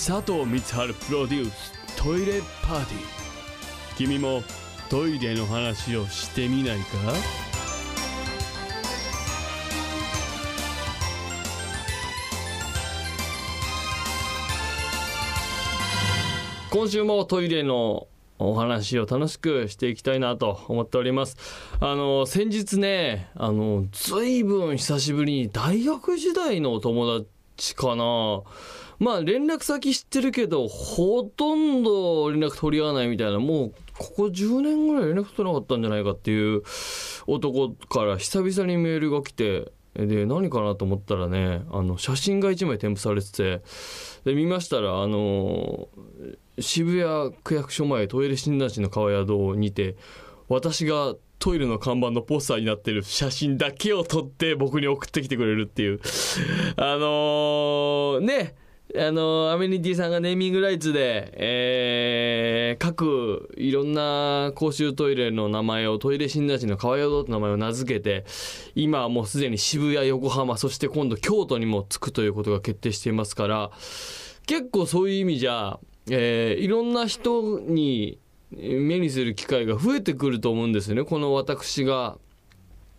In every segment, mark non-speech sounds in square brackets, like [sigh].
佐藤光晴プロデューストイレパーティー君もトイレの話をしてみないか？今週もトイレのお話を楽しくしていきたいなと思っております。あの、先日ね、あの、ずいぶん久しぶりに大学時代のお友達ちかな。まあ連絡先知ってるけど、ほとんど連絡取り合わないみたいな、もうここ10年ぐらい連絡取らなかったんじゃないかっていう男から久々にメールが来て、で、何かなと思ったらね、あの、写真が1枚添付されてて、で、見ましたら、あの、渋谷区役所前トイレ診断士の川宿にて、私がトイレの看板のポスターになってる写真だけを撮って僕に送ってきてくれるっていう。あのー、ね、あの、アメニティさんがネーミングライツで、えー、各いろんな公衆トイレの名前をトイレ診断士の川宿って名前を名付けて、今はもうすでに渋谷、横浜、そして今度京都にも着くということが決定していますから、結構そういう意味じゃ、えー、いろんな人に目にする機会が増えてくると思うんですよね、この私が。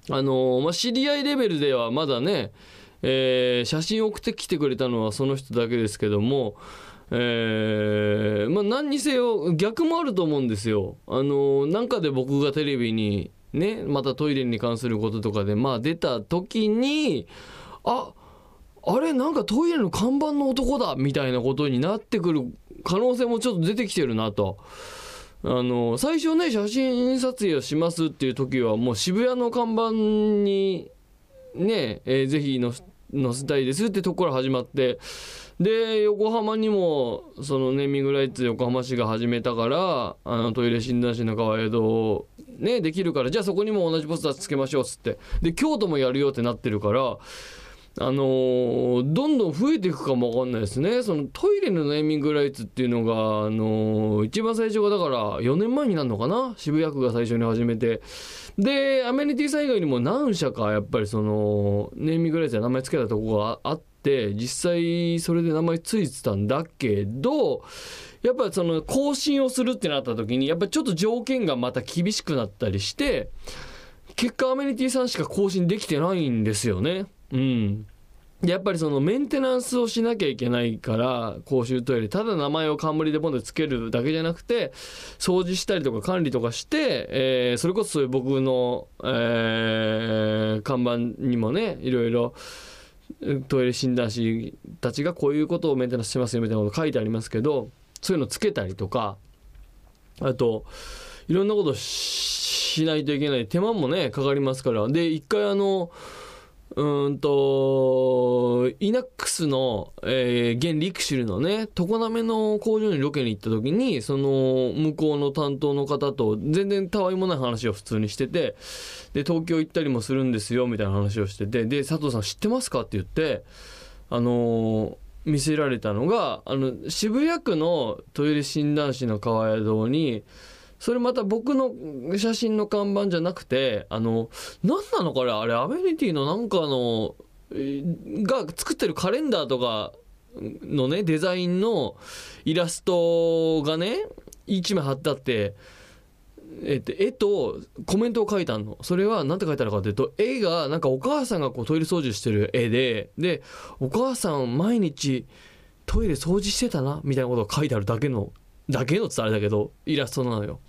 あの、まあ、知り合いレベルではまだね、えー、写真送ってきてくれたのはその人だけですけども、えー、まあ何にせよ逆もあると思うんですよ。あの、なんかで僕がテレビにね、またトイレに関することとかで、まあ出た時に、あ、あれなんかトイレの看板の男だみたいなことになってくる可能性もちょっと出てきてるなと。あの、最初ね、写真撮影をしますっていう時はもう渋谷の看板にね、えー、ぜひ載せたいですってとこから始まって、で、横浜にも、そのネーミングライツ横浜市が始めたから、あの、トイレ診断士の川江戸、ね、できるから、じゃあそこにも同じポスターつけましょうっつって。で、京都もやるよってなってるから、あのー、どんどん増えていくかもわかんないですね。そのトイレのネーミングライツっていうのが、あのー、一番最初がだから4年前になるのかな？渋谷区が最初に始めて。で、アメニティさん以外にも何社かやっぱりその、ネーミングライツで名前付けたとこがあって、実際それで名前ついてたんだけど、やっぱその更新をするってなった時に、やっぱちょっと条件がまた厳しくなったりして、結果アメニティさんしか更新できてないんですよね。うん。やっぱりそのメンテナンスをしなきゃいけないから、公衆トイレ、ただ名前を冠でポンでつけるだけじゃなくて、掃除したりとか管理とかして、えー、それこそそうう僕の、えー、看板にもね、いろいろ、トイレ診断士たちがこういうことをメンテナンスしてますよみたいなこと書いてありますけど、そういうのつけたりとか、あと、いろんなことしないといけない。手間もね、かかりますから。で、一回あの、うんと、イナックスの、えー、現リクシルのね、常滑の工場にロケに行った時に、その、向こうの担当の方と、全然たわいもない話を普通にしてて、で、東京行ったりもするんですよ、みたいな話をしてて、で、佐藤さん知ってますかって言って、あのー、見せられたのが、あの、渋谷区のトイレ診断士の川宿に、それまた僕の写真の看板じゃなくて、あの、何なのかなあれ、アメニティのなんかの、が作ってるカレンダーとかのね、デザインのイラストがね、一枚貼ってあって、えっと、絵とコメントを書いたの。それは何て書いてあるかというと、絵がなんかお母さんがこうトイレ掃除してる絵で、で、お母さん毎日トイレ掃除してたな、みたいなことが書いてあるだけのだけのってあれだけど、イラストなのよ。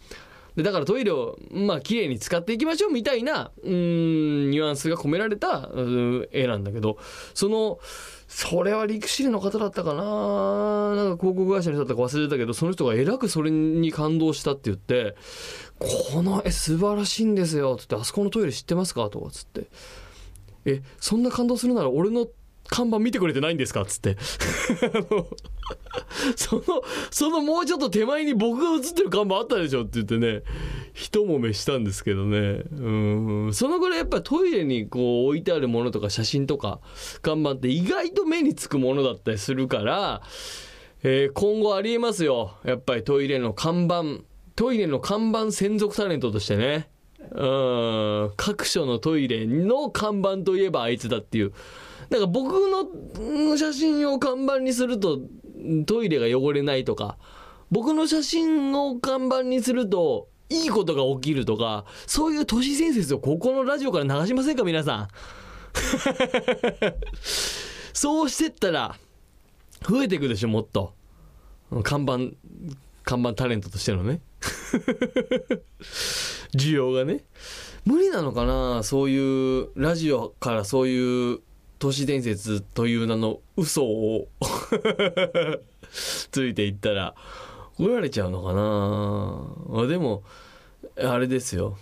で、だからトイレを、まあ、綺麗に使っていきましょうみたいな、うん、ニュアンスが込められた、うん絵なんだけど、その、それは陸士の方だったかななんか広告会社の人だったか忘れてたけど、その人がえらくそれに感動したって言って、この絵素晴らしいんですよ、つって、あそこのトイレ知ってますか？とかつって。え、そんな感動するなら俺の看板見てくれてないんですか？つって。[laughs] その、そのもうちょっと手前に僕が映ってる看板あったでしょって言ってね、一揉めしたんですけどね。うん。そのぐらいやっぱトイレにこう置いてあるものとか写真とか看板って意外と目につくものだったりするから、えー、今後ありえますよ。やっぱりトイレの看板、トイレの看板専属タレントとしてね。うん。各所のトイレの看板といえばあいつだっていう。なんか僕の写真を看板にすると、トイレが汚れないとか僕の写真を看板にするといいことが起きるとかそういう都市伝説をここのラジオから流しませんか皆さん [laughs] そうしてったら増えていくでしょもっと看板看板タレントとしてのね [laughs] 需要がね。無理なのかな？そういうラジオからそういう都市伝説という名の嘘を。[laughs] ついていったら。怒られちゃうのかな？あでもあれですよ。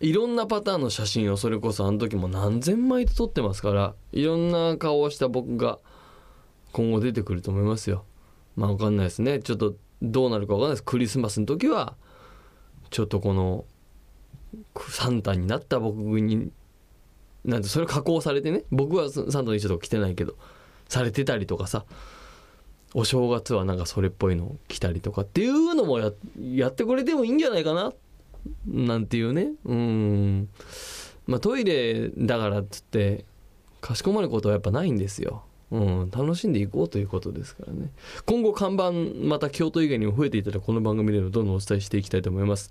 いろんなパターンの写真をそれこそあの時も何千枚と撮ってますからいろんな顔をした僕が今後出てくると思いますよ。まあ分かんないですね。ちょっとどうなるか分かんないです。クリスマスの時はちょっとこのサンタになった僕になんてそれ加工されてね僕はサンタの衣装とか着てないけどされてたりとかさお正月はなんかそれっぽいの着たりとかっていうのもややってくれてもいいんじゃないかななんていうねうんまあトイレだからっつってかしこまることはやっぱないんですよ。うん、楽しんでいこうということですからね。今後看板また京都以外にも増えていたらこの番組でもどんどんお伝えしていきたいと思います。